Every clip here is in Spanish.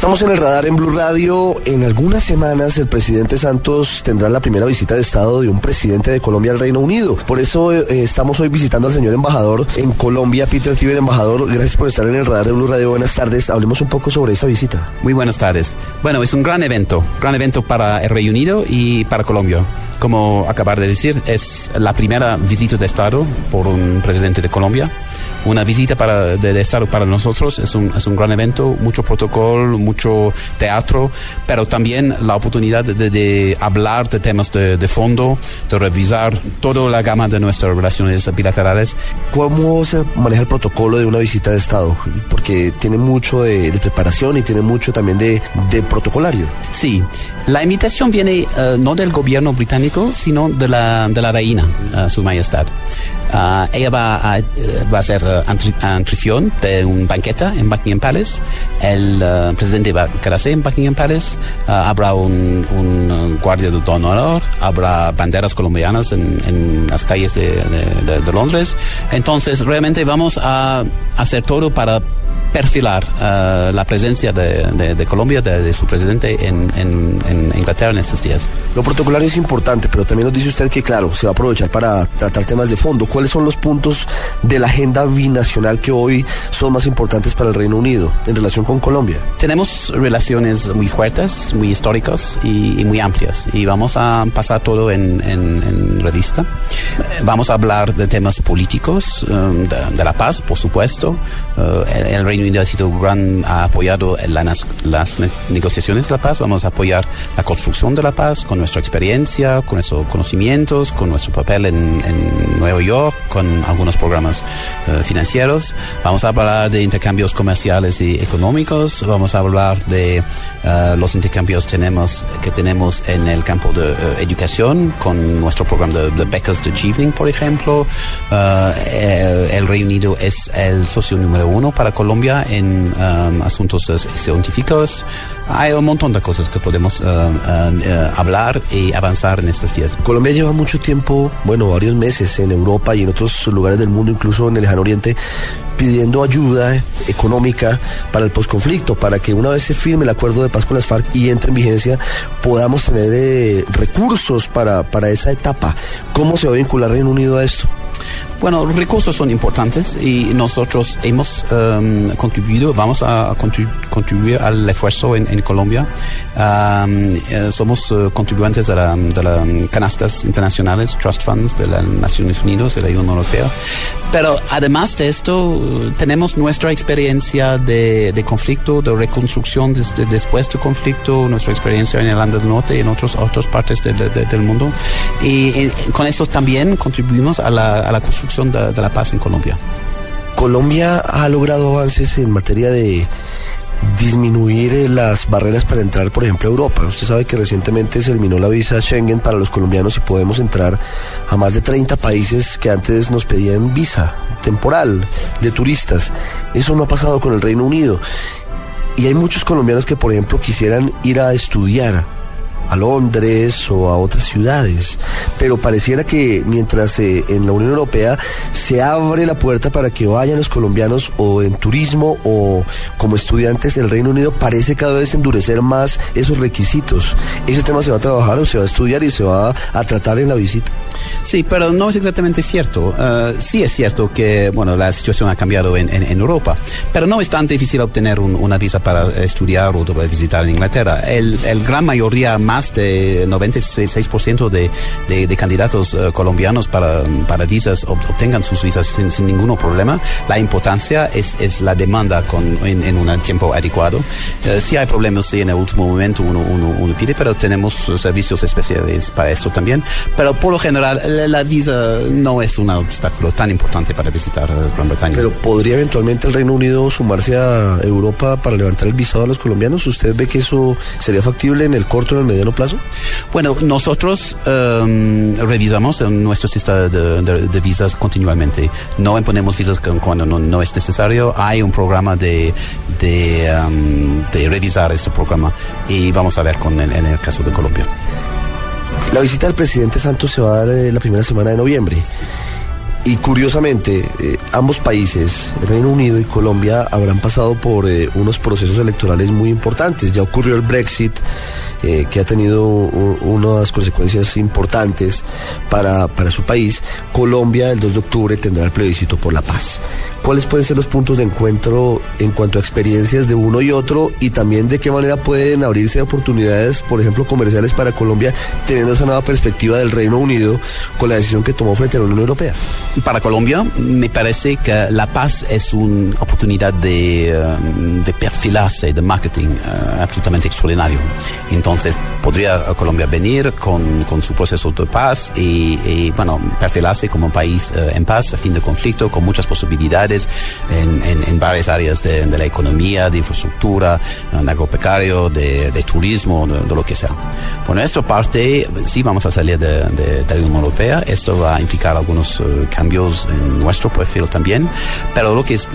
Estamos en el radar en Blue Radio. En algunas semanas el presidente Santos tendrá la primera visita de Estado de un presidente de Colombia al Reino Unido. Por eso eh, estamos hoy visitando al señor embajador en Colombia, Peter Tiber, embajador. Gracias por estar en el radar de Blue Radio. Buenas tardes. Hablemos un poco sobre esa visita. Muy buenas tardes. Bueno, es un gran evento, gran evento para el Reino Unido y para Colombia. Como acabar de decir, es la primera visita de Estado por un presidente de Colombia. Una visita para, de, de Estado para nosotros es un, es un gran evento, mucho protocolo, mucho teatro, pero también la oportunidad de, de hablar de temas de, de, fondo, de revisar toda la gama de nuestras relaciones bilaterales. ¿Cómo se maneja el protocolo de una visita de Estado? Porque tiene mucho de, de preparación y tiene mucho también de, protocolario. Sí, la invitación viene uh, no del gobierno británico, sino de la, de la reina, uh, su majestad. Uh, ella va a, va a ser anfitrión de un banquete en Buckingham Palace. El presidente va a quedarse en Buckingham Palace. habrá un, un, guardia de honor, habrá banderas colombianas en, en las calles de, de, de, Londres. Entonces, realmente vamos a hacer todo para perfilar uh, la presencia de, de, de Colombia, de, de, su presidente en, en, en, Inglaterra en estos días. Lo protocolario es importante, pero también nos dice usted que, claro, se va a aprovechar para tratar temas de fondo. ¿Cuáles son los puntos de la agenda binacional que hoy son más importantes para el Reino Unido en relación con Colombia? Tenemos relaciones muy fuertes, muy históricas y, y muy amplias, y vamos a pasar todo en, en revista. Vamos a hablar de temas políticos, um, de, la paz, por supuesto. Uh, el, el Reino Unido ha sido gran, ha apoyado la, las negociaciones de la paz, vamos a apoyar la construcción de la paz con nuestra experiencia, con nuestros conocimientos, con nuestro papel en, Nueva York, con algunos programas uh, financieros. Vamos a hablar de intercambios comerciales y económicos, vamos a hablar de uh, los intercambios tenemos, que tenemos en el campo de uh, educación, con nuestro programa de, de becas de por ejemplo. El, el Reino Unido es el socio número uno para Colombia en um, asuntos científicos. Hay un montón de cosas que podemos uh, uh, uh, hablar y avanzar en estos días. Colombia lleva mucho tiempo, bueno, varios meses en Europa y en otros lugares del mundo, incluso en el lejano oriente, pidiendo ayuda económica para el posconflicto, para que una vez se firme el acuerdo de paz con las FARC y entre en vigencia, podamos tener eh, recursos para, para esa etapa. ¿Cómo se va a vincular Reino Unido a esto? Bueno, los recursos son importantes y nosotros hemos um, contribuido, vamos a contribu contribuir al esfuerzo en, Colombia. Um, eh, somos uh, contribuyentes de las la canastas internacionales, trust funds de las Naciones Unidas, de la Unión Europea. Pero además de esto, tenemos nuestra experiencia de, conflicto, de reconstrucción de, de, después del conflicto, nuestra experiencia en Irlanda del Norte y en otros, otras partes de, del mundo. Y, y, con esto también contribuimos a la, a la construcción de, la paz en Colombia. Colombia ha logrado avances en materia de disminuir las barreras para entrar, por ejemplo, a Europa. Usted sabe que recientemente se eliminó la visa Schengen para los colombianos y podemos entrar a más de 30 países que antes nos pedían visa temporal de turistas. Eso no ha pasado con el Reino Unido. Y hay muchos colombianos que, por ejemplo, quisieran ir a estudiar a Londres o a otras ciudades. Pero pareciera que mientras eh, en la Unión Europea se abre la puerta para que vayan los colombianos o en turismo o como estudiantes, el Reino Unido parece cada vez endurecer más esos requisitos. ¿Ese tema se va a trabajar o se va a estudiar y se va a tratar en la visita? Sí, pero no es exactamente cierto. Uh, sí es cierto que, bueno, la situación ha cambiado en, en, en Europa, pero no es tan difícil obtener un, una visa para estudiar o para visitar en Inglaterra. El, el gran mayoría más más de 96% de, de, de candidatos eh, colombianos para, para visas obtengan sus visas sin, sin ningún problema. La importancia es, es la demanda con, en, en un tiempo adecuado. Eh, si hay problemas sí, en el último momento uno, uno, uno pide, pero tenemos servicios especiales para esto también. Pero por lo general la, la visa no es un obstáculo tan importante para visitar eh, Gran Bretaña. Pero ¿podría eventualmente el Reino Unido sumarse a Europa para levantar el visado a los colombianos? ¿Usted ve que eso sería factible en el corto en el mediano plazo? Bueno, nosotros um, revisamos nuestro sistema de, visas continuamente. No imponemos visas cuando no, es necesario. Hay un programa de, um, de, revisar este programa y vamos a ver con el, en el caso de Colombia. La visita del presidente Santos se va a dar eh, la primera semana de noviembre. Y curiosamente, eh, ambos países, Reino Unido y Colombia, habrán pasado por eh, unos procesos electorales muy importantes. Ya ocurrió el Brexit, eh, que ha tenido unas consecuencias importantes para, para su país. Colombia, el 2 de octubre, tendrá el plebiscito por la paz. ¿Cuáles pueden ser los puntos de encuentro en cuanto a experiencias de uno y otro y también de qué manera pueden abrirse oportunidades, por ejemplo, comerciales para Colombia, teniendo esa nueva perspectiva del Reino Unido con la decisión que tomó frente a la Unión Europea? Para Colombia, me parece que la paz es una oportunidad de, de perfilarse, de marketing uh, absolutamente extraordinario. Entonces, podría Colombia venir con, con su proceso de paz y, y, bueno, perfilarse como un país uh, en paz, a fin de conflicto, con muchas posibilidades en, en, en varias áreas de, de, la economía, de infraestructura, de agropecuario, de, de turismo, de, lo que sea. Por nuestra parte, sí vamos a salir de, la Unión Europea. Esto va a implicar algunos uh, cambios en nuestro perfil también, pero lo que es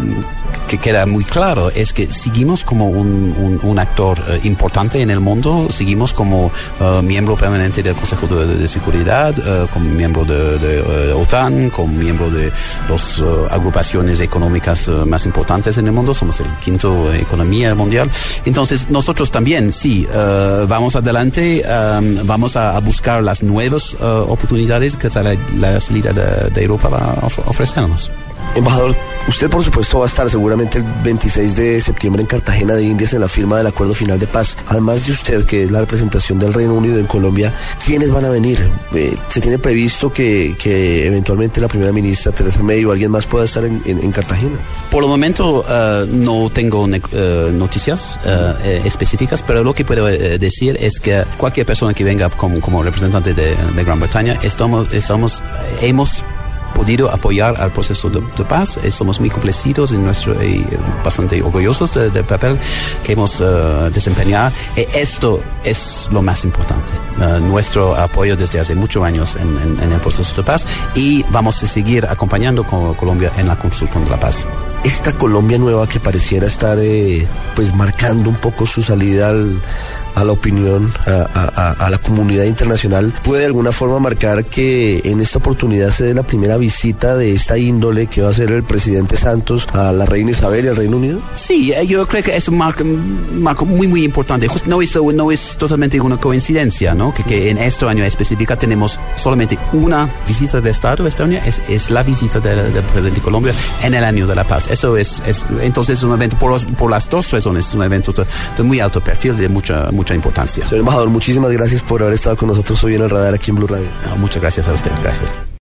que queda muy claro es que seguimos como un, un, actor uh, importante en el mundo, seguimos como uh, miembro permanente del Consejo de, Seguridad, uh, como miembro de, de OTAN, como miembro de las agrupaciones económicas más importantes en el mundo, somos el quinto economía mundial. Entonces nosotros también, sí, vamos adelante, um, vamos a, buscar las nuevas oportunidades que la, la salida de Europa va a ofrecernos. Embajador, usted por supuesto va a estar seguramente el 26 de septiembre en Cartagena de Indias en la firma del acuerdo final de paz. Además de usted, que es la representación del Reino Unido en Colombia, ¿quiénes van a venir? Eh, ¿Se tiene previsto que, que, eventualmente la primera ministra Teresa May o alguien más pueda estar en, en, en Cartagena? Por el momento uh, no tengo uh, noticias uh, específicas, pero lo que puedo decir es que cualquier persona que venga como, como representante de, de Gran Bretaña, estamos, estamos, hemos podido apoyar al proceso de, paz. Estamos muy complacidos y nuestro, eh, bastante orgullosos del de papel que hemos uh, desempeñado. Y esto es lo más importante. Nuestro apoyo desde hace muchos años en, el proceso de paz y vamos a seguir acompañando a Colombia en la construcción de la paz. Esta Colombia nueva que pareciera estar eh, pues marcando un poco su salida al, a la opinión, a, la comunidad internacional, puede de alguna forma marcar que en esta oportunidad se dé la primera visita de esta índole que va a ser el presidente Santos a la reina Isabel y al Reino Unido? Sí, yo creo que es un marco, muy, muy importante. No es, no es totalmente una coincidencia, ¿no? Que, en este año específico tenemos solamente una visita de Estado este año, es, es la visita del presidente de Colombia en el año de la paz. Eso es, es entonces un evento, por, los, por las dos razones, es un evento de, de muy alto perfil, de mucha, mucha importancia. Señor embajador, muchísimas gracias por haber estado con nosotros hoy en el radar aquí en Blue Radio. No, muchas gracias a usted, gracias.